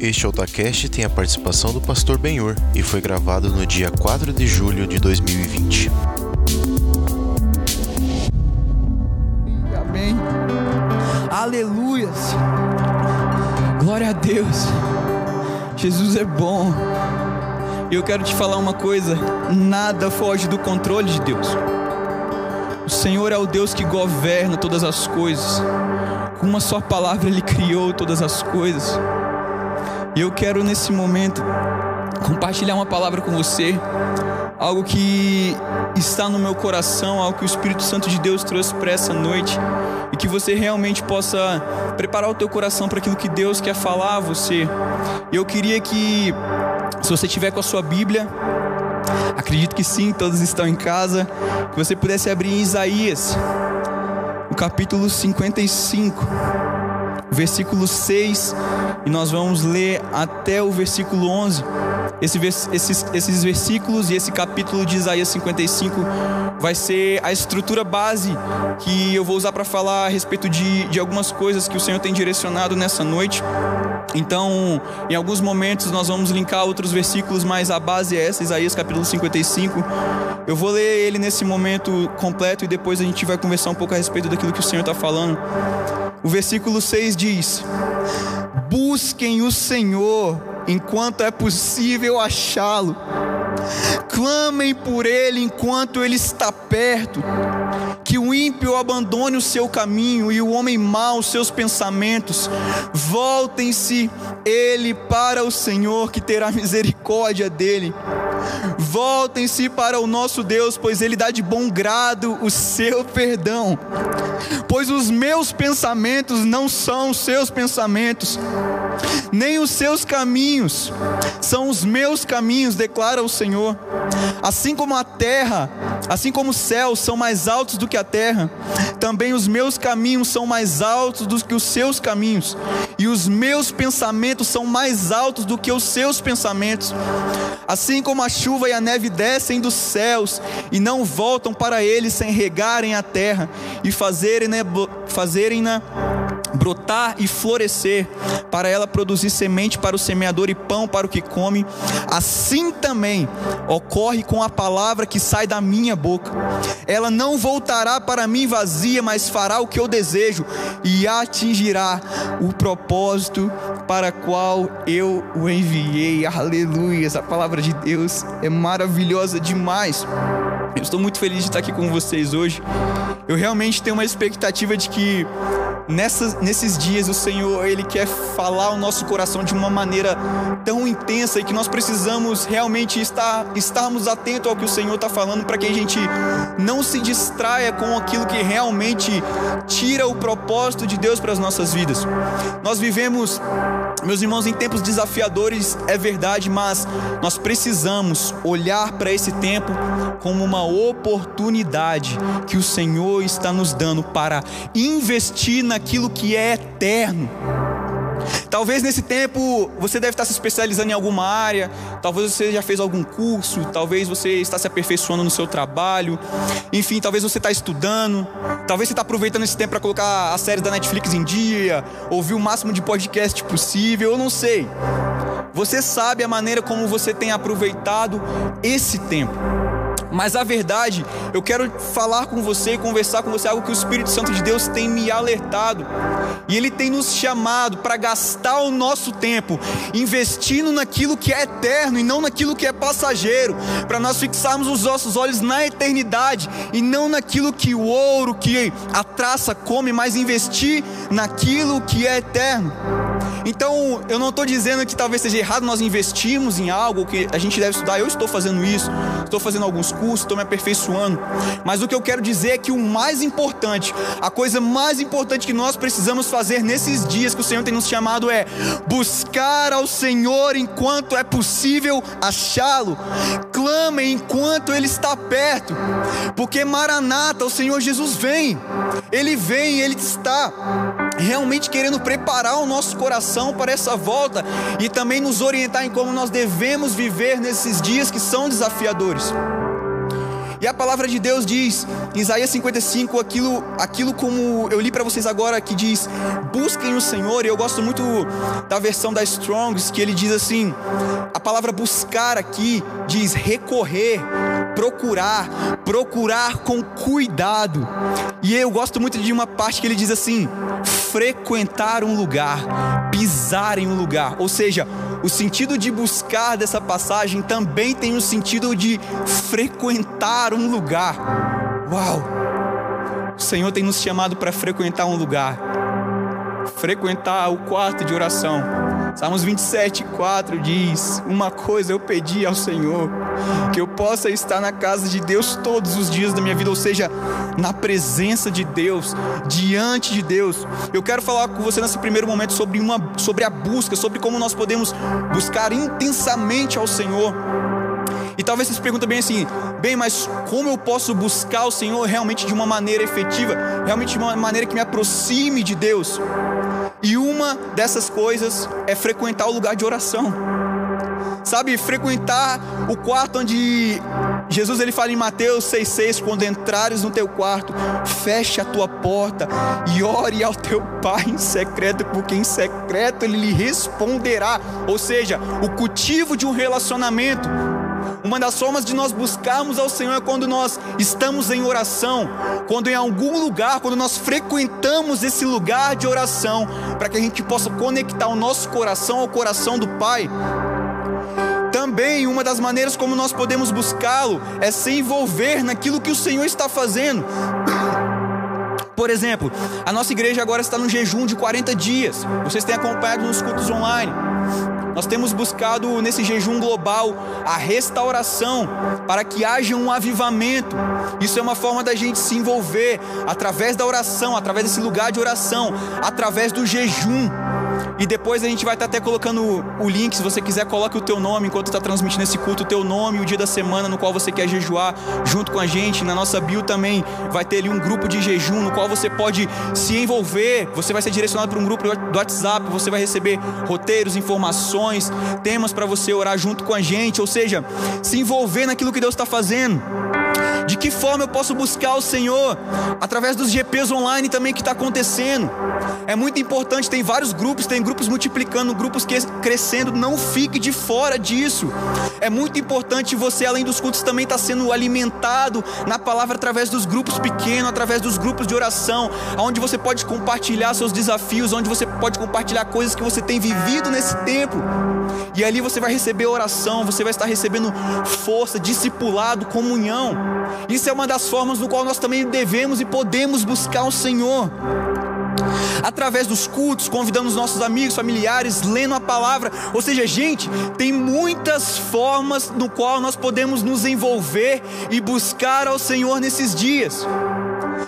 Este AltaCast tem a participação do pastor Benhur e foi gravado no dia 4 de julho de 2020. Amém. Aleluias. Glória a Deus. Jesus é bom. E eu quero te falar uma coisa: nada foge do controle de Deus. O Senhor é o Deus que governa todas as coisas. Com uma só palavra Ele criou todas as coisas. E eu quero nesse momento compartilhar uma palavra com você, algo que está no meu coração, algo que o Espírito Santo de Deus trouxe para essa noite, e que você realmente possa preparar o teu coração para aquilo que Deus quer falar a você. Eu queria que, se você tiver com a sua Bíblia, acredito que sim, todos estão em casa, que você pudesse abrir em Isaías, o capítulo 55 versículo 6, e nós vamos ler até o versículo 11. Esse, esses, esses versículos e esse capítulo de Isaías 55 vai ser a estrutura base que eu vou usar para falar a respeito de, de algumas coisas que o Senhor tem direcionado nessa noite. Então, em alguns momentos nós vamos linkar outros versículos, mas a base é essa, Isaías capítulo 55. Eu vou ler ele nesse momento completo e depois a gente vai conversar um pouco a respeito daquilo que o Senhor está falando. O versículo 6 diz: Busquem o Senhor enquanto é possível achá-lo, clamem por ele enquanto ele está perto. Que o ímpio abandone o seu caminho e o homem mau os seus pensamentos. Voltem-se ele para o Senhor, que terá misericórdia dele. Voltem-se para o nosso Deus, pois ele dá de bom grado o seu perdão. Pois os meus pensamentos não são os seus pensamentos, nem os seus caminhos são os meus caminhos, declara o Senhor. Assim como a terra, assim como os céus são mais altos do que a terra, também os meus caminhos são mais altos do que os seus caminhos, e os meus pensamentos são mais altos do que os seus pensamentos. Assim como a chuva e a neve descem dos céus e não voltam para eles sem regarem a terra e fazerem-na fazerem brotar e florescer, para ela produzir semente para o semeador e pão para o que come, assim também ocorre com a palavra que sai da minha boca. Ela não voltará para mim vazia, mas fará o que eu desejo e atingirá o propósito para qual eu o enviei. Aleluia! Essa palavra de Deus é maravilhosa demais. Eu estou muito feliz de estar aqui com vocês hoje. Eu realmente tenho uma expectativa de que nessas, nesses dias o Senhor ele quer falar ao nosso coração de uma maneira tão intensa e que nós precisamos realmente estar estarmos atentos ao que o Senhor está falando para que a gente não se distraia com aquilo que realmente tira o propósito de Deus para as nossas vidas. Nós vivemos meus irmãos, em tempos desafiadores é verdade, mas nós precisamos olhar para esse tempo como uma oportunidade que o Senhor está nos dando para investir naquilo que é eterno. Talvez nesse tempo você deve estar se especializando em alguma área, talvez você já fez algum curso, talvez você está se aperfeiçoando no seu trabalho, enfim, talvez você está estudando, talvez você está aproveitando esse tempo para colocar a série da Netflix em dia, ouvir o máximo de podcast possível, eu não sei. Você sabe a maneira como você tem aproveitado esse tempo. Mas a verdade, eu quero falar com você e conversar com você algo que o Espírito Santo de Deus tem me alertado. E ele tem nos chamado para gastar o nosso tempo investindo naquilo que é eterno e não naquilo que é passageiro, para nós fixarmos os nossos olhos na eternidade e não naquilo que o ouro, que a traça come, mas investir naquilo que é eterno. Então, eu não estou dizendo que talvez seja errado nós investirmos em algo que a gente deve estudar. Eu estou fazendo isso, estou fazendo alguns cursos, estou me aperfeiçoando. Mas o que eu quero dizer é que o mais importante, a coisa mais importante que nós precisamos fazer nesses dias que o Senhor tem nos chamado é buscar ao Senhor enquanto é possível achá-lo. Clame enquanto Ele está perto, porque Maranata, o Senhor Jesus vem. Ele vem, Ele está realmente querendo preparar o nosso coração para essa volta e também nos orientar em como nós devemos viver nesses dias que são desafiadores. E a palavra de Deus diz, em Isaías 55, aquilo, aquilo como eu li para vocês agora, que diz: busquem o Senhor. E eu gosto muito da versão da Strongs, que ele diz assim: a palavra buscar aqui diz recorrer, procurar, procurar com cuidado. E eu gosto muito de uma parte que ele diz assim: frequentar um lugar, pisar em um lugar. Ou seja, o sentido de buscar dessa passagem também tem o sentido de frequentar um lugar. Uau! O Senhor tem nos chamado para frequentar um lugar, frequentar o quarto de oração. Salmos 27, 4 diz: Uma coisa eu pedi ao Senhor, que eu possa estar na casa de Deus todos os dias da minha vida, ou seja, na presença de Deus, diante de Deus. Eu quero falar com você nesse primeiro momento sobre, uma, sobre a busca, sobre como nós podemos buscar intensamente ao Senhor. E talvez você se pergunte bem assim, bem, mas como eu posso buscar o Senhor realmente de uma maneira efetiva, realmente de uma maneira que me aproxime de Deus? E uma dessas coisas é frequentar o lugar de oração. Sabe, frequentar o quarto onde Jesus ele fala em Mateus 6,6: quando entrares no teu quarto, feche a tua porta e ore ao teu pai em secreto, porque em secreto ele lhe responderá. Ou seja, o cultivo de um relacionamento. Uma das formas de nós buscarmos ao Senhor é quando nós estamos em oração, quando em algum lugar, quando nós frequentamos esse lugar de oração, para que a gente possa conectar o nosso coração ao coração do Pai. Também uma das maneiras como nós podemos buscá-lo é se envolver naquilo que o Senhor está fazendo. Por exemplo, a nossa igreja agora está no jejum de 40 dias. Vocês têm acompanhado nos cultos online. Nós temos buscado nesse jejum global a restauração para que haja um avivamento. Isso é uma forma da gente se envolver através da oração, através desse lugar de oração, através do jejum. E depois a gente vai estar até colocando o link, se você quiser, coloque o teu nome enquanto está transmitindo esse culto, o teu nome, o dia da semana no qual você quer jejuar junto com a gente. Na nossa bio também vai ter ali um grupo de jejum no qual você pode se envolver. Você vai ser direcionado para um grupo do WhatsApp, você vai receber roteiros, informações, temas para você orar junto com a gente, ou seja, se envolver naquilo que Deus está fazendo. De que forma eu posso buscar o Senhor? Através dos GPs online também que está acontecendo. É muito importante, tem vários grupos, tem grupos multiplicando, grupos crescendo, não fique de fora disso. É muito importante você, além dos cultos, também estar tá sendo alimentado na palavra através dos grupos pequenos, através dos grupos de oração, onde você pode compartilhar seus desafios, onde você pode compartilhar coisas que você tem vivido nesse tempo. E ali você vai receber oração, você vai estar recebendo força, discipulado, comunhão. Isso é uma das formas no qual nós também devemos e podemos buscar o Senhor através dos cultos, convidando os nossos amigos, familiares, lendo a palavra. Ou seja, gente, tem muitas formas no qual nós podemos nos envolver e buscar ao Senhor nesses dias.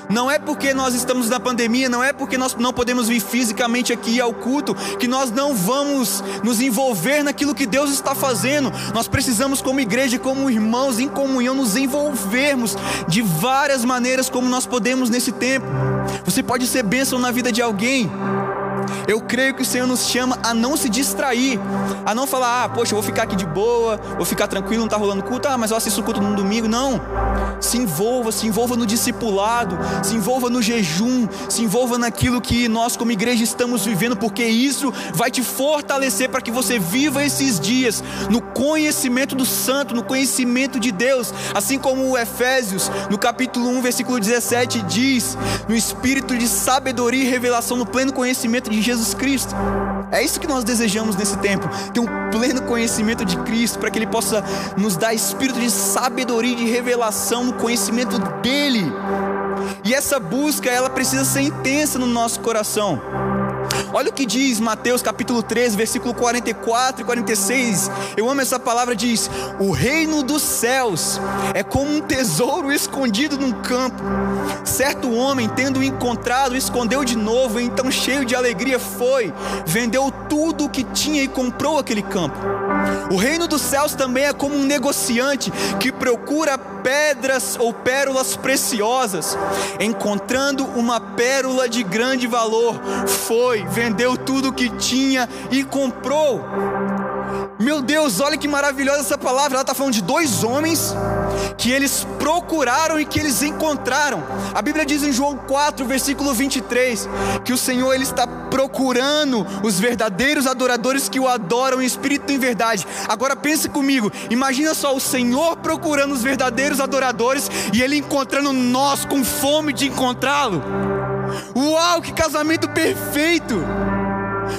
Não é porque nós estamos na pandemia, não é porque nós não podemos vir fisicamente aqui ao culto, que nós não vamos nos envolver naquilo que Deus está fazendo. Nós precisamos, como igreja, como irmãos em comunhão, nos envolvermos de várias maneiras como nós podemos nesse tempo. Você pode ser bênção na vida de alguém. Eu creio que o Senhor nos chama a não se distrair, a não falar, ah, poxa, eu vou ficar aqui de boa, vou ficar tranquilo, não está rolando culto, ah, mas eu assisto culto no domingo. Não. Se envolva, se envolva no discipulado, se envolva no jejum, se envolva naquilo que nós, como igreja, estamos vivendo, porque isso vai te fortalecer para que você viva esses dias no conhecimento do Santo, no conhecimento de Deus, assim como o Efésios, no capítulo 1, versículo 17, diz: no espírito de sabedoria e revelação, no pleno conhecimento de Jesus Cristo. É isso que nós desejamos nesse tempo, ter um pleno conhecimento de Cristo, para que Ele possa nos dar espírito de sabedoria e de revelação no conhecimento dEle. E essa busca, ela precisa ser intensa no nosso coração. Olha o que diz Mateus capítulo 13, versículo 44 e 46. Eu amo essa palavra, diz: "O reino dos céus é como um tesouro escondido num campo. Certo homem, tendo encontrado, escondeu de novo, e então cheio de alegria foi, vendeu tudo o que tinha e comprou aquele campo." O reino dos céus também é como um negociante que procura pedras ou pérolas preciosas. Encontrando uma pérola de grande valor, foi, vendeu tudo o que tinha e comprou. Meu Deus, olha que maravilhosa essa palavra. Ela está falando de dois homens que eles procuraram e que eles encontraram. A Bíblia diz em João 4, versículo 23, que o Senhor ele está procurando os verdadeiros adoradores que o adoram em espírito e em verdade. Agora pense comigo, imagina só o Senhor procurando os verdadeiros adoradores e ele encontrando nós com fome de encontrá-lo. Uau, que casamento perfeito!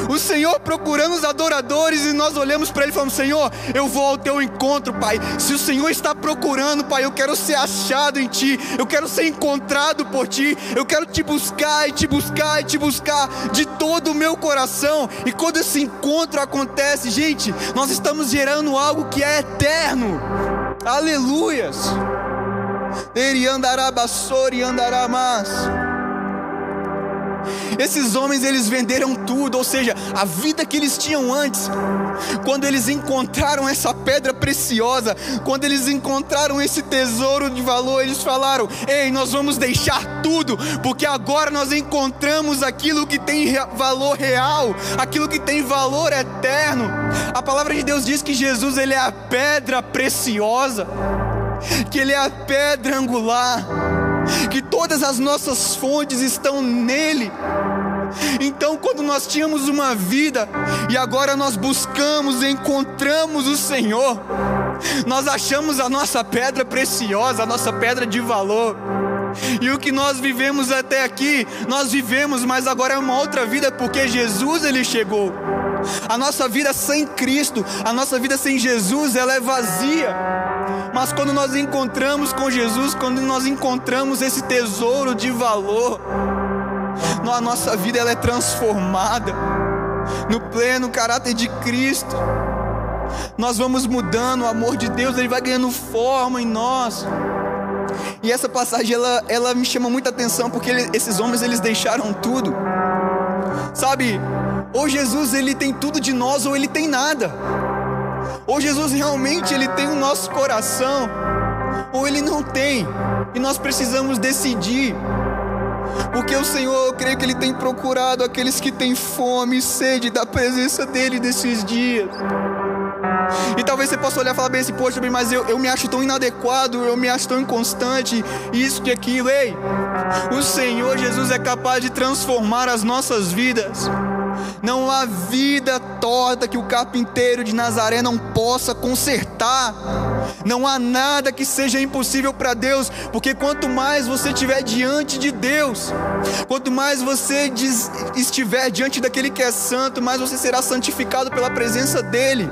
O Senhor procurando os adoradores e nós olhamos para Ele e falamos: Senhor, eu vou ao teu encontro, Pai. Se o Senhor está procurando, Pai, eu quero ser achado em Ti, eu quero ser encontrado por Ti, eu quero te buscar e te buscar e te buscar de todo o meu coração. E quando esse encontro acontece, gente, nós estamos gerando algo que é eterno. Aleluias. Ele andará bassori andará mais. Esses homens eles venderam tudo, ou seja, a vida que eles tinham antes. Quando eles encontraram essa pedra preciosa, quando eles encontraram esse tesouro de valor, eles falaram: "Ei, nós vamos deixar tudo, porque agora nós encontramos aquilo que tem valor real, aquilo que tem valor eterno". A palavra de Deus diz que Jesus ele é a pedra preciosa, que ele é a pedra angular que todas as nossas fontes estão nele. Então, quando nós tínhamos uma vida e agora nós buscamos e encontramos o Senhor, nós achamos a nossa pedra preciosa, a nossa pedra de valor. E o que nós vivemos até aqui, nós vivemos, mas agora é uma outra vida porque Jesus ele chegou. A nossa vida sem Cristo, a nossa vida sem Jesus, ela é vazia. Mas quando nós encontramos com Jesus, quando nós encontramos esse tesouro de valor, a nossa vida ela é transformada no pleno caráter de Cristo. Nós vamos mudando, o amor de Deus ele vai ganhando forma em nós. E essa passagem ela, ela me chama muita atenção porque ele, esses homens eles deixaram tudo. Sabe? Ou Jesus ele tem tudo de nós ou ele tem nada. Ou Jesus realmente ele tem o nosso coração ou ele não tem. E nós precisamos decidir. Porque o Senhor, eu creio que Ele tem procurado aqueles que têm fome e sede da presença dEle nesses dias. E talvez você possa olhar e falar bem assim, poxa, mas eu, eu me acho tão inadequado, eu me acho tão inconstante, isso e aquilo. Ei, o Senhor Jesus é capaz de transformar as nossas vidas. Não há vida torta que o carpinteiro de Nazaré não possa consertar. Não há nada que seja impossível para Deus, porque quanto mais você estiver diante de Deus, quanto mais você estiver diante daquele que é santo, mais você será santificado pela presença dEle.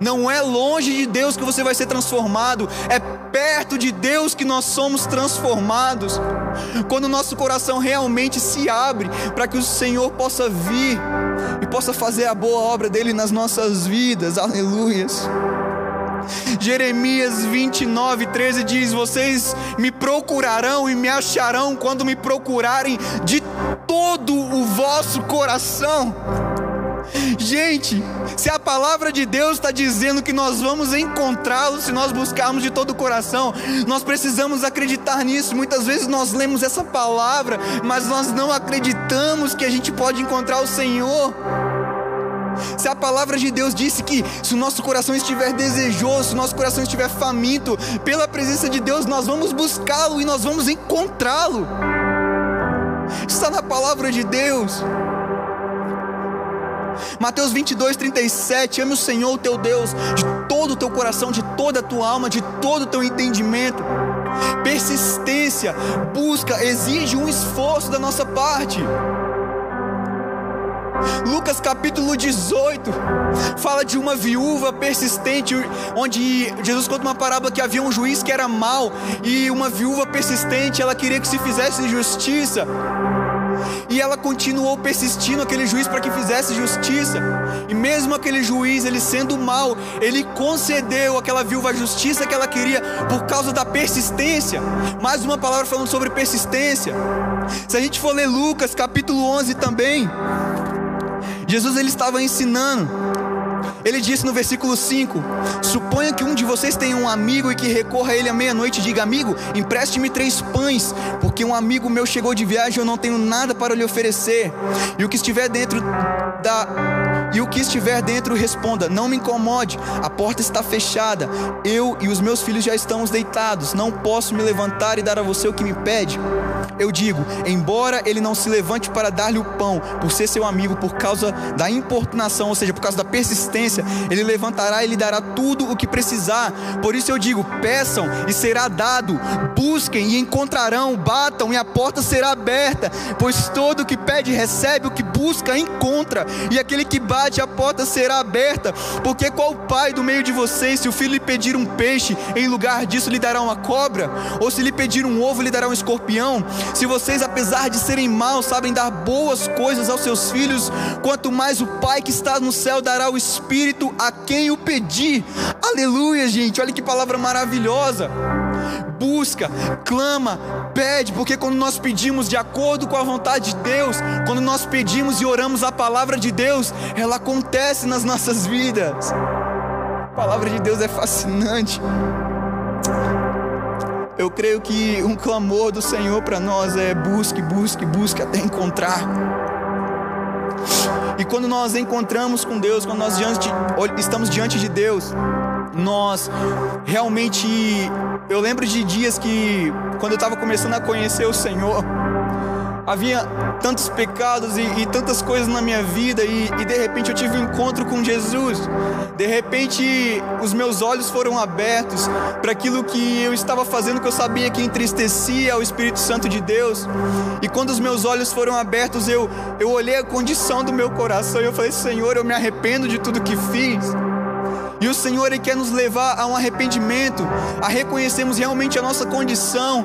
Não é longe de Deus que você vai ser transformado, é perto de Deus que nós somos transformados. Quando o nosso coração realmente se abre para que o Senhor possa vir e possa fazer a boa obra dele nas nossas vidas. Aleluias. Jeremias 29, 13 diz: Vocês me procurarão e me acharão quando me procurarem de todo o vosso coração. Gente, se a palavra de Deus está dizendo que nós vamos encontrá-lo se nós buscarmos de todo o coração, nós precisamos acreditar nisso. Muitas vezes nós lemos essa palavra, mas nós não acreditamos que a gente pode encontrar o Senhor. Se a palavra de Deus disse que se o nosso coração estiver desejoso, se o nosso coração estiver faminto pela presença de Deus, nós vamos buscá-lo e nós vamos encontrá-lo. Está na palavra de Deus. Mateus 22, 37. Ame o Senhor, o teu Deus, de todo o teu coração, de toda a tua alma, de todo o teu entendimento. Persistência, busca, exige um esforço da nossa parte. Lucas capítulo 18 fala de uma viúva persistente, onde Jesus conta uma parábola que havia um juiz que era mau e uma viúva persistente, ela queria que se fizesse justiça. E ela continuou persistindo aquele juiz para que fizesse justiça. E mesmo aquele juiz, ele sendo mau, ele concedeu aquela viúva a justiça que ela queria por causa da persistência. Mais uma palavra falando sobre persistência. Se a gente for ler Lucas capítulo 11 também, Jesus ele estava ensinando ele disse no versículo 5: Suponha que um de vocês tenha um amigo e que recorra a ele à meia-noite e diga: Amigo, empreste-me três pães, porque um amigo meu chegou de viagem e eu não tenho nada para lhe oferecer. E o que estiver dentro da E o que estiver dentro responda: Não me incomode, a porta está fechada. Eu e os meus filhos já estamos deitados. Não posso me levantar e dar a você o que me pede. Eu digo: embora ele não se levante para dar-lhe o pão, por ser seu amigo, por causa da importunação, ou seja, por causa da persistência, ele levantará e lhe dará tudo o que precisar. Por isso eu digo: peçam e será dado, busquem e encontrarão, batam e a porta será aberta. Pois todo o que pede recebe, o que busca encontra, e aquele que bate a porta será aberta. Porque qual pai do meio de vocês, se o filho lhe pedir um peixe, em lugar disso lhe dará uma cobra? Ou se lhe pedir um ovo, lhe dará um escorpião? Se vocês, apesar de serem maus, sabem dar boas coisas aos seus filhos, quanto mais o Pai que está no céu dará o Espírito a quem o pedir. Aleluia, gente, olha que palavra maravilhosa. Busca, clama, pede, porque quando nós pedimos de acordo com a vontade de Deus, quando nós pedimos e oramos a palavra de Deus, ela acontece nas nossas vidas. A palavra de Deus é fascinante. Eu creio que um clamor do Senhor para nós é busque, busque, busque até encontrar. E quando nós encontramos com Deus, quando nós diante, estamos diante de Deus, nós realmente. Eu lembro de dias que, quando eu estava começando a conhecer o Senhor, havia tantos pecados e, e, tantas coisas na minha vida e, e, de repente eu tive um encontro com Jesus. De repente os meus olhos foram abertos para aquilo que eu estava fazendo que eu sabia que entristecia o Espírito Santo de Deus. E quando os meus olhos foram abertos, eu, eu olhei a condição do meu coração e eu falei: Senhor, eu me arrependo de tudo que fiz. E o Senhor ele quer nos levar a um arrependimento, a reconhecermos realmente a nossa condição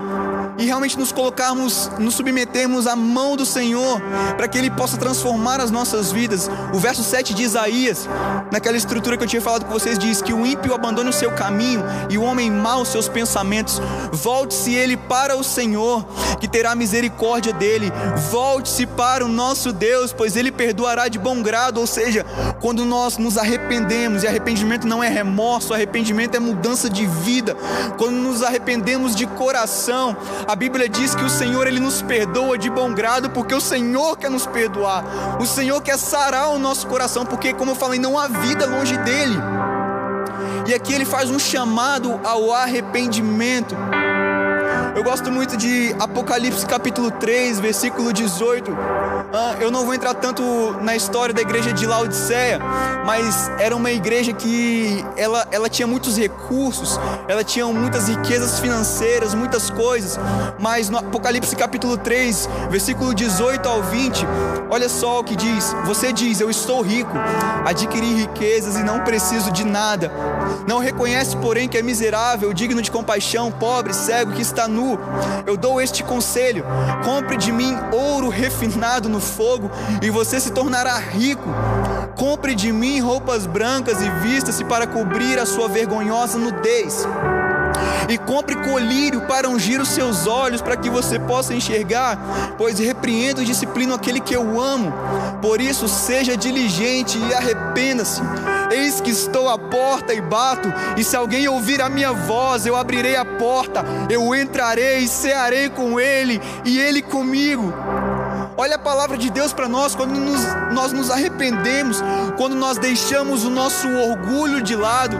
e realmente nos colocarmos, nos submetermos à mão do Senhor, para que Ele possa transformar as nossas vidas. O verso 7 de Isaías, naquela estrutura que eu tinha falado com vocês, diz que o ímpio abandone o seu caminho e o homem mau os seus pensamentos. Volte-se ele para o Senhor, que terá misericórdia dele. Volte-se para o nosso Deus, pois Ele perdoará de bom grado. Ou seja, quando nós nos arrependemos, e arrependimento não é remorso, arrependimento é mudança de vida. Quando nos arrependemos de coração, a Bíblia diz que o Senhor ele nos perdoa de bom grado porque o Senhor quer nos perdoar. O Senhor quer sarar o nosso coração porque, como eu falei, não há vida longe dele. E aqui ele faz um chamado ao arrependimento. Eu gosto muito de Apocalipse capítulo 3, versículo 18. Ah, eu não vou entrar tanto na história da igreja de Laodiceia, mas era uma igreja que ela, ela tinha muitos recursos, ela tinha muitas riquezas financeiras, muitas coisas. Mas no Apocalipse capítulo 3, versículo 18 ao 20, olha só o que diz: Você diz, Eu estou rico, adquiri riquezas e não preciso de nada. Não reconhece, porém, que é miserável, digno de compaixão, pobre, cego, que está nu nu. Eu dou este conselho: compre de mim ouro refinado no fogo e você se tornará rico. Compre de mim roupas brancas e vista-se para cobrir a sua vergonhosa nudez e compre colírio para ungir os seus olhos, para que você possa enxergar, pois repreendo e disciplino aquele que eu amo. Por isso, seja diligente e arrependa-se. Eis que estou à porta e bato, e se alguém ouvir a minha voz, eu abrirei a porta, eu entrarei e cearei com ele, e ele comigo. Olha a palavra de Deus para nós quando nos, nós nos arrependemos, quando nós deixamos o nosso orgulho de lado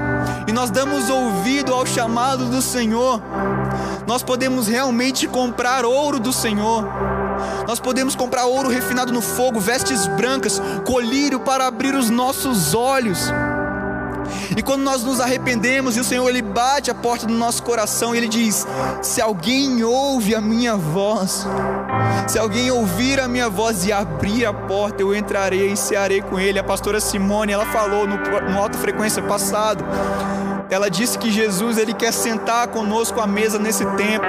e nós damos ouvido ao chamado do Senhor. Nós podemos realmente comprar ouro do Senhor. Nós podemos comprar ouro refinado no fogo, vestes brancas, colírio para abrir os nossos olhos. E quando nós nos arrependemos e o Senhor ele bate a porta do nosso coração e ele diz: Se alguém ouve a minha voz, se alguém ouvir a minha voz e abrir a porta, eu entrarei e cearei com ele. A pastora Simone, ela falou no, no Alta Frequência passado, ela disse que Jesus ele quer sentar conosco à mesa nesse tempo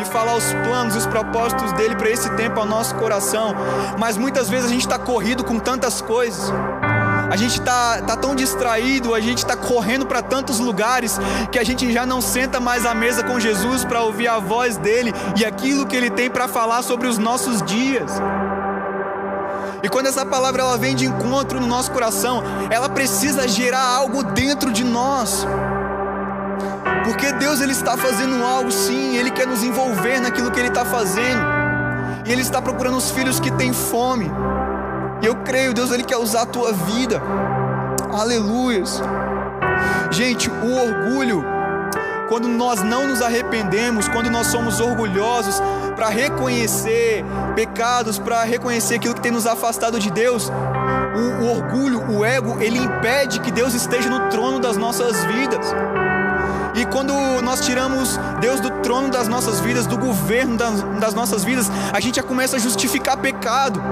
e falar os planos, os propósitos dele para esse tempo ao nosso coração. Mas muitas vezes a gente está corrido com tantas coisas. A gente está tá tão distraído, a gente está correndo para tantos lugares que a gente já não senta mais à mesa com Jesus para ouvir a voz dele e aquilo que ele tem para falar sobre os nossos dias. E quando essa palavra ela vem de encontro no nosso coração, ela precisa gerar algo dentro de nós. Porque Deus ele está fazendo algo sim, ele quer nos envolver naquilo que ele está fazendo. E ele está procurando os filhos que têm fome. E eu creio, Deus, Ele quer usar a tua vida. Aleluias. Gente, o orgulho, quando nós não nos arrependemos, quando nós somos orgulhosos para reconhecer pecados, para reconhecer aquilo que tem nos afastado de Deus, o, o orgulho, o ego, ele impede que Deus esteja no trono das nossas vidas. E quando nós tiramos Deus do trono das nossas vidas, do governo das, das, nossas vidas, a gente já começa a justificar pecado.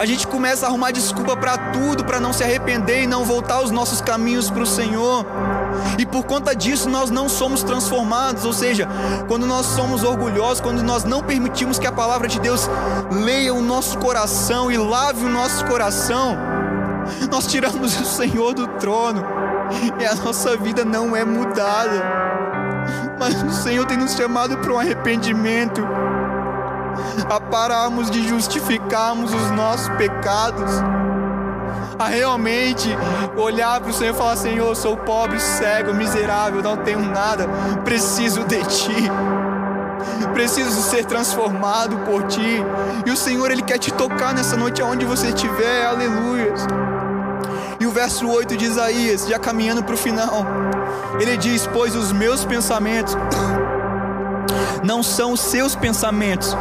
A gente começa a arrumar desculpa para tudo, para não se arrepender e não voltar os nossos caminhos para o Senhor. E por conta disso nós não somos transformados, ou seja, quando nós somos orgulhosos, quando nós não permitimos que a palavra de Deus leia o nosso coração e lave o nosso coração, nós tiramos o Senhor do trono e a nossa vida não é mudada. Mas o Senhor tem nos chamado para um arrependimento, a pararmos de justificarmos os nossos pecados, a realmente olhar para o Senhor e falar: Senhor, sou pobre, cego, miserável, não tenho nada, preciso de Ti. Preciso ser transformado por Ti. E o Senhor, Ele quer te tocar nessa noite aonde você estiver. Aleluias. E o verso 8 de Isaías, já caminhando para o final, ele diz: Pois os meus pensamentos não são os seus pensamentos,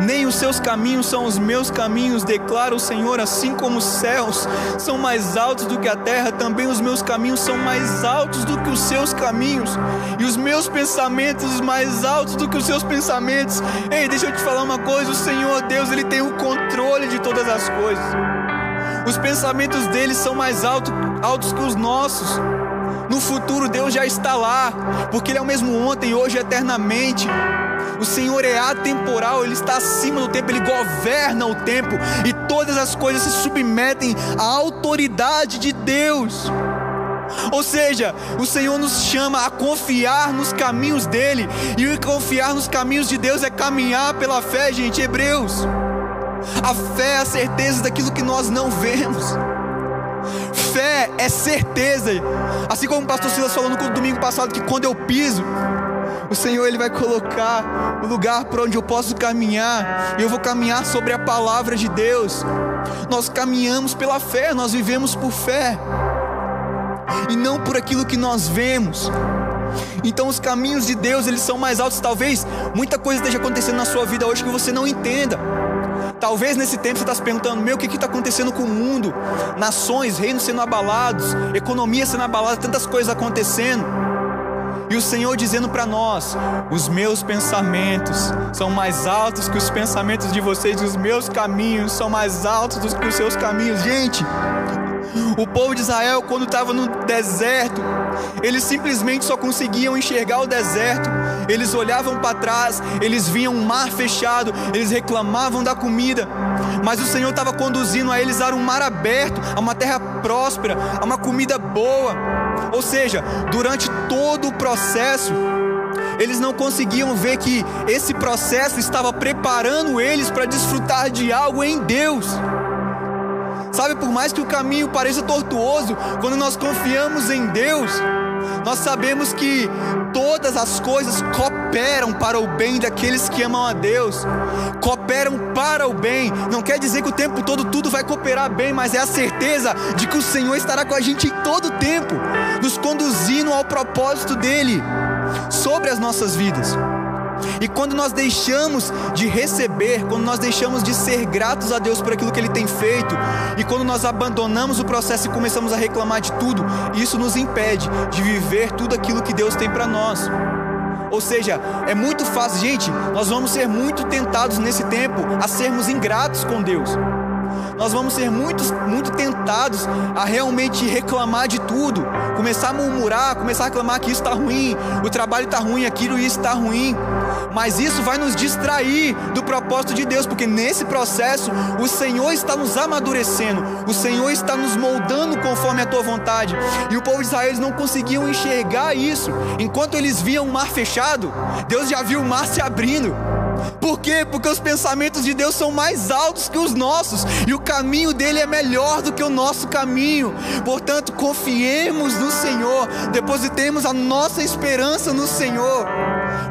nem os seus caminhos são os meus caminhos, declara o Senhor, assim como os céus são mais altos do que a terra, também os meus caminhos são mais altos do que os seus caminhos, e os meus pensamentos mais altos do que os seus pensamentos. Ei, deixa eu te falar uma coisa: o Senhor Deus, Ele tem o controle de todas as coisas. Os pensamentos deles são mais alto, altos que os nossos. No futuro Deus já está lá, porque Ele é o mesmo ontem, hoje e eternamente. O Senhor é atemporal, Ele está acima do tempo, Ele governa o tempo e todas as coisas se submetem à autoridade de Deus. Ou seja, o Senhor nos chama a confiar nos caminhos dele, e confiar nos caminhos de Deus é caminhar pela fé, gente. Hebreus. A fé é a certeza daquilo que nós não vemos. Fé é certeza. Assim como o pastor Silas falou no domingo passado que quando eu piso, o Senhor ele vai colocar o lugar para onde eu posso caminhar. E eu vou caminhar sobre a palavra de Deus. Nós caminhamos pela fé, nós vivemos por fé. E não por aquilo que nós vemos. Então os caminhos de Deus, eles são mais altos. Talvez muita coisa esteja acontecendo na sua vida hoje que você não entenda. Talvez nesse tempo você está se perguntando: meu, o que está acontecendo com o mundo? Nações, reinos sendo abalados, economia sendo abalada, tantas coisas acontecendo. E o Senhor dizendo para nós: os meus pensamentos são mais altos que os pensamentos de vocês, os meus caminhos são mais altos do que os seus caminhos. Gente, o povo de Israel, quando estava no deserto, eles simplesmente só conseguiam enxergar o deserto. Eles olhavam para trás, eles viam um mar fechado, eles reclamavam da comida. Mas o Senhor estava conduzindo a eles a um mar aberto, a uma terra próspera, a uma comida boa. Ou seja, durante todo o processo, eles não conseguiam ver que esse processo estava preparando eles para desfrutar de algo em Deus. Sabe, por mais que o caminho pareça tortuoso, quando nós confiamos em Deus, nós sabemos que todas as coisas cooperam para o bem daqueles que amam a Deus. Cooperam para o bem. Não quer dizer que o tempo todo tudo vai cooperar bem, mas é a certeza de que o Senhor estará com a gente em todo o tempo, nos conduzindo ao propósito dele sobre as nossas vidas. E quando nós deixamos de receber, quando nós deixamos de ser gratos a Deus por aquilo que Ele tem feito, e quando nós abandonamos o processo e começamos a reclamar de tudo, isso nos impede de viver tudo aquilo que Deus tem para nós. Ou seja, é muito fácil, gente, nós vamos ser muito tentados nesse tempo a sermos ingratos com Deus nós vamos ser muito, muito tentados a realmente reclamar de tudo, começar a murmurar, começar a reclamar que isso está ruim, o trabalho está ruim, aquilo e isso está ruim. Mas isso vai nos distrair do propósito de Deus, porque nesse processo o Senhor está nos amadurecendo, o Senhor está nos moldando conforme a tua vontade. E o povo de Israel não conseguiam enxergar isso. Enquanto eles viam o mar fechado, Deus já viu o mar se abrindo. Por quê? Porque os pensamentos de Deus são mais altos que os nossos e o caminho dele é melhor do que o nosso caminho. Portanto, confiemos no Senhor, depositemos a nossa esperança no Senhor,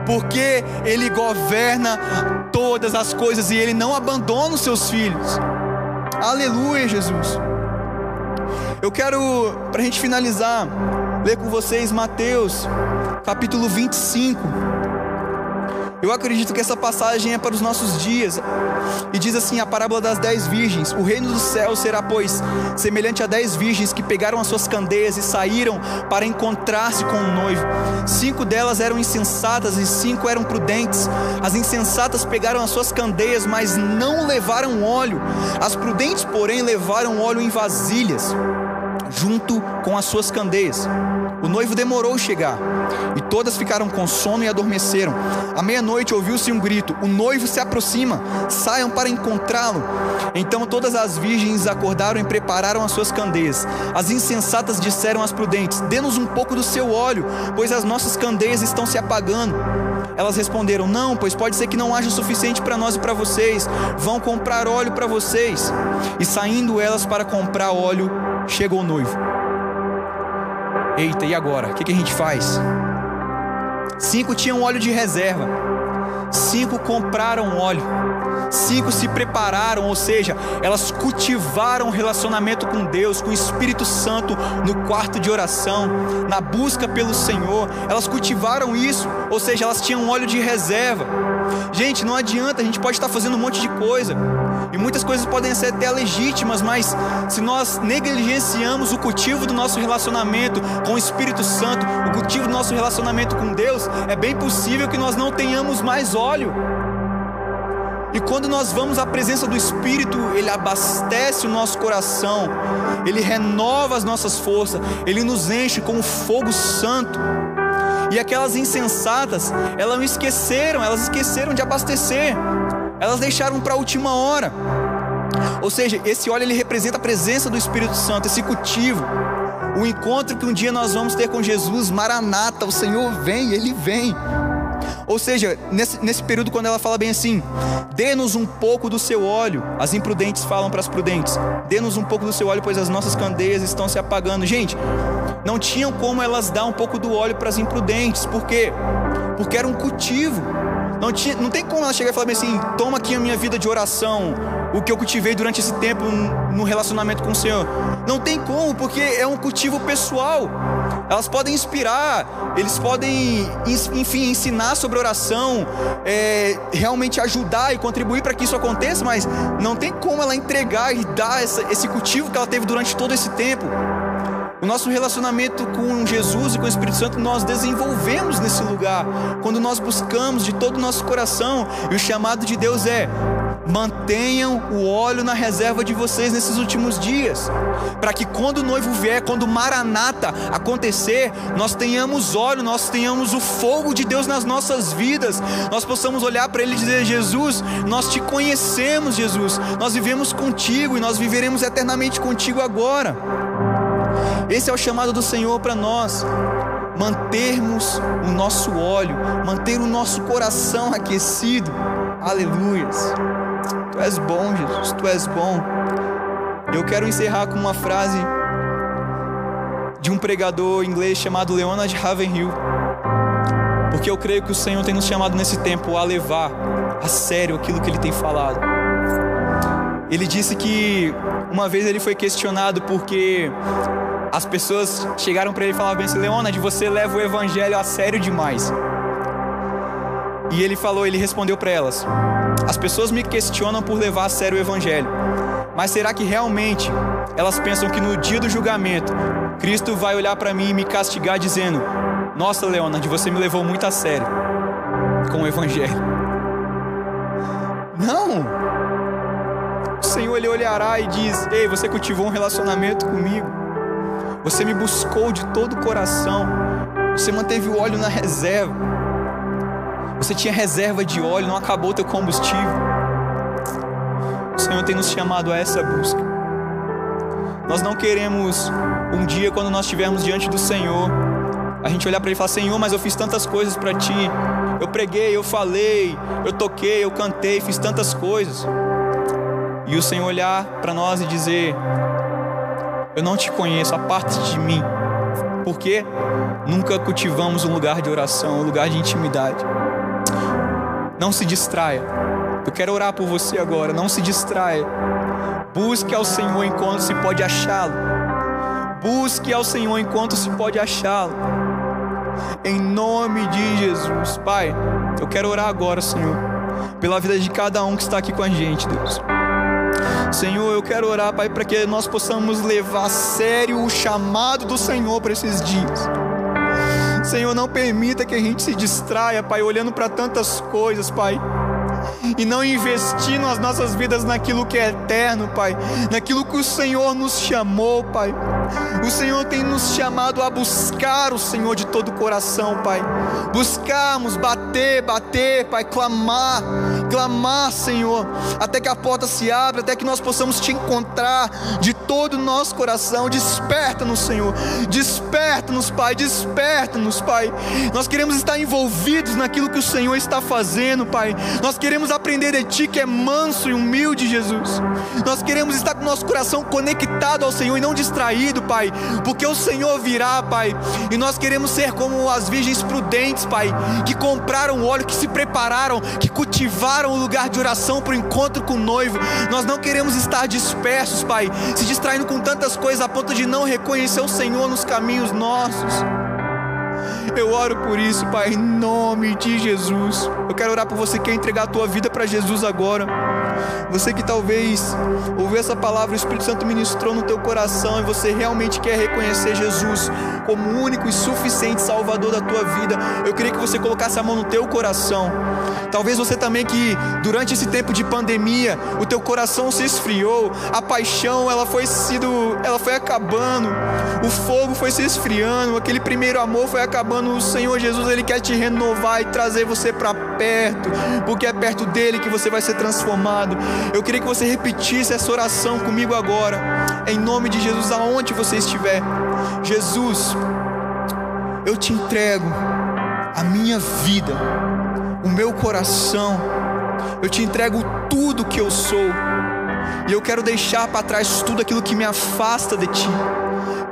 porque ele governa todas as coisas e ele não abandona os seus filhos. Aleluia, Jesus. Eu quero, para a gente finalizar, ler com vocês Mateus, capítulo 25. Eu acredito que essa passagem é para os nossos dias. E diz assim: a parábola das dez virgens. O reino do céu será, pois, semelhante a dez virgens que pegaram as suas candeias e saíram para encontrar-se com o noivo. Cinco delas eram insensatas e cinco eram prudentes. As insensatas pegaram as suas candeias, mas não levaram óleo. As prudentes, porém, levaram óleo em vasilhas, junto com as suas candeias. O noivo demorou chegar, e todas ficaram com sono e adormeceram. À meia-noite ouviu-se um grito: O noivo se aproxima, saiam para encontrá-lo. Então todas as virgens acordaram e prepararam as suas candeias. As insensatas disseram às prudentes: Dê-nos um pouco do seu óleo, pois as nossas candeias estão se apagando. Elas responderam: Não, pois pode ser que não haja o suficiente para nós e para vocês. Vão comprar óleo para vocês. E saindo elas para comprar óleo, chegou o noivo. Eita, e agora? O que, que a gente faz? Cinco tinham óleo de reserva, cinco compraram óleo, cinco se prepararam, ou seja, elas cultivaram relacionamento com Deus, com o Espírito Santo no quarto de oração, na busca pelo Senhor, elas cultivaram isso, ou seja, elas tinham óleo de reserva. Gente, não adianta, a gente pode estar fazendo um monte de coisa, e muitas coisas podem ser até legítimas, mas se nós negligenciamos o cultivo do nosso relacionamento com o Espírito Santo, o cultivo do nosso relacionamento com Deus, é bem possível que nós não tenhamos mais óleo. E quando nós vamos à presença do Espírito, Ele abastece o nosso coração, Ele renova as nossas forças, Ele nos enche com o fogo santo. E aquelas insensatas, elas não esqueceram, elas esqueceram de abastecer. Elas deixaram para a última hora. Ou seja, esse óleo ele representa a presença do Espírito Santo, esse cultivo. O encontro que um dia nós vamos ter com Jesus, Maranata, o Senhor vem, ele vem. Ou seja, nesse, nesse período, quando ela fala bem assim, dê-nos um pouco do seu óleo, as imprudentes falam para as prudentes: dê-nos um pouco do seu óleo, pois as nossas candeias estão se apagando. Gente, não tinham como elas dar um pouco do óleo para as imprudentes, por quê? Porque era um cultivo. Não, tinha, não tem como ela chegar e falar assim: toma aqui a minha vida de oração, o que eu cultivei durante esse tempo no relacionamento com o Senhor. Não tem como, porque é um cultivo pessoal. Elas podem inspirar, eles podem, enfim, ensinar sobre oração, é, realmente ajudar e contribuir para que isso aconteça, mas não tem como ela entregar e dar essa, esse cultivo que ela teve durante todo esse tempo. O nosso relacionamento com Jesus e com o Espírito Santo nós desenvolvemos nesse lugar, quando nós buscamos de todo o nosso coração, e o chamado de Deus é: mantenham o óleo na reserva de vocês nesses últimos dias, para que quando o noivo vier, quando o Maranata acontecer, nós tenhamos óleo, nós tenhamos o fogo de Deus nas nossas vidas, nós possamos olhar para Ele e dizer: Jesus, nós te conhecemos, Jesus, nós vivemos contigo e nós viveremos eternamente contigo agora. Esse é o chamado do Senhor para nós. Mantermos o nosso óleo, manter o nosso coração aquecido. Aleluias. Tu és bom, Jesus, tu és bom. Eu quero encerrar com uma frase de um pregador inglês chamado Leonard Ravenhill. Porque eu creio que o Senhor tem nos chamado nesse tempo a levar a sério aquilo que ele tem falado. Ele disse que uma vez ele foi questionado porque as pessoas chegaram para ele e falavam assim: Leonard, você leva o evangelho a sério demais. E ele falou, ele respondeu para elas: As pessoas me questionam por levar a sério o evangelho. Mas será que realmente elas pensam que no dia do julgamento Cristo vai olhar para mim e me castigar dizendo: Nossa, Leonard, você me levou muito a sério com o evangelho? Não. Senhor ele olhará e diz: Ei, você cultivou um relacionamento comigo. Você me buscou de todo o coração. Você manteve o óleo na reserva. Você tinha reserva de óleo, não acabou teu combustível. O Senhor tem nos chamado a essa busca. Nós não queremos um dia quando nós estivermos diante do Senhor, a gente olhar para ele e falar: Senhor, mas eu fiz tantas coisas para ti. Eu preguei, eu falei, eu toquei, eu cantei, fiz tantas coisas. E o Senhor olhar para nós e dizer: eu não te conheço, aparte de mim. Porque nunca cultivamos um lugar de oração, um lugar de intimidade. Não se distraia. Eu quero orar por você agora, não se distraia. Busque ao Senhor enquanto se pode achá-lo. Busque ao Senhor enquanto se pode achá-lo. Em nome de Jesus, Pai, eu quero orar agora, Senhor, pela vida de cada um que está aqui com a gente, Deus. Senhor, eu quero orar, Pai, para que nós possamos levar a sério o chamado do Senhor para esses dias. Senhor, não permita que a gente se distraia, Pai, olhando para tantas coisas, Pai e não investindo as nossas vidas naquilo que é eterno, Pai, naquilo que o Senhor nos chamou, Pai. O Senhor tem nos chamado a buscar o Senhor de todo o coração, Pai. Buscarmos, bater, bater, Pai, clamar, clamar, Senhor, até que a porta se abra, até que nós possamos te encontrar de todo o nosso coração. Desperta-nos, Senhor. Desperta-nos, Pai. Desperta-nos, Pai. Nós queremos estar envolvidos naquilo que o Senhor está fazendo, Pai. Nós queremos aprender de Ti que é manso e humilde, Jesus. Nós queremos estar com o nosso coração conectado ao Senhor e não distraído, Pai, porque o Senhor virá, Pai, e nós queremos ser como as virgens prudentes, Pai, que compraram óleo, que se prepararam, que cultivaram o lugar de oração para o encontro com o noivo. Nós não queremos estar dispersos, Pai, se distraindo com tantas coisas a ponto de não reconhecer o Senhor nos caminhos nossos. Eu oro por isso, Pai, em nome de Jesus. Eu quero orar por você que quer entregar a tua vida para Jesus agora. Você que talvez ouviu essa palavra, o Espírito Santo ministrou no teu coração e você realmente quer reconhecer Jesus como o único e suficiente Salvador da tua vida. Eu queria que você colocasse a mão no teu coração. Talvez você também que durante esse tempo de pandemia, o teu coração se esfriou, a paixão ela foi sido, ela foi acabando, o fogo foi se esfriando, aquele primeiro amor foi acabando. O Senhor Jesus ele quer te renovar e trazer você para perto, porque é perto dele que você vai ser transformado. Eu queria que você repetisse essa oração comigo agora, em nome de Jesus, aonde você estiver. Jesus, eu te entrego a minha vida, o meu coração, eu te entrego tudo que eu sou, e eu quero deixar para trás tudo aquilo que me afasta de ti.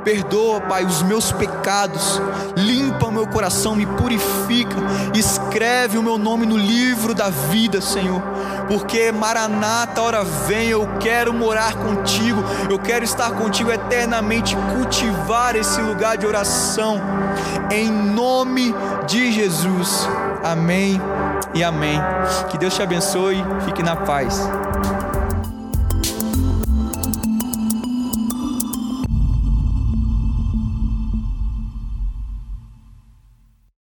Perdoa, Pai, os meus pecados, limpa meu coração, me purifica, escreve o meu nome no livro da vida, Senhor, porque Maranata, hora vem, eu quero morar contigo, eu quero estar contigo eternamente, cultivar esse lugar de oração, em nome de Jesus, amém e amém. Que Deus te abençoe, fique na paz.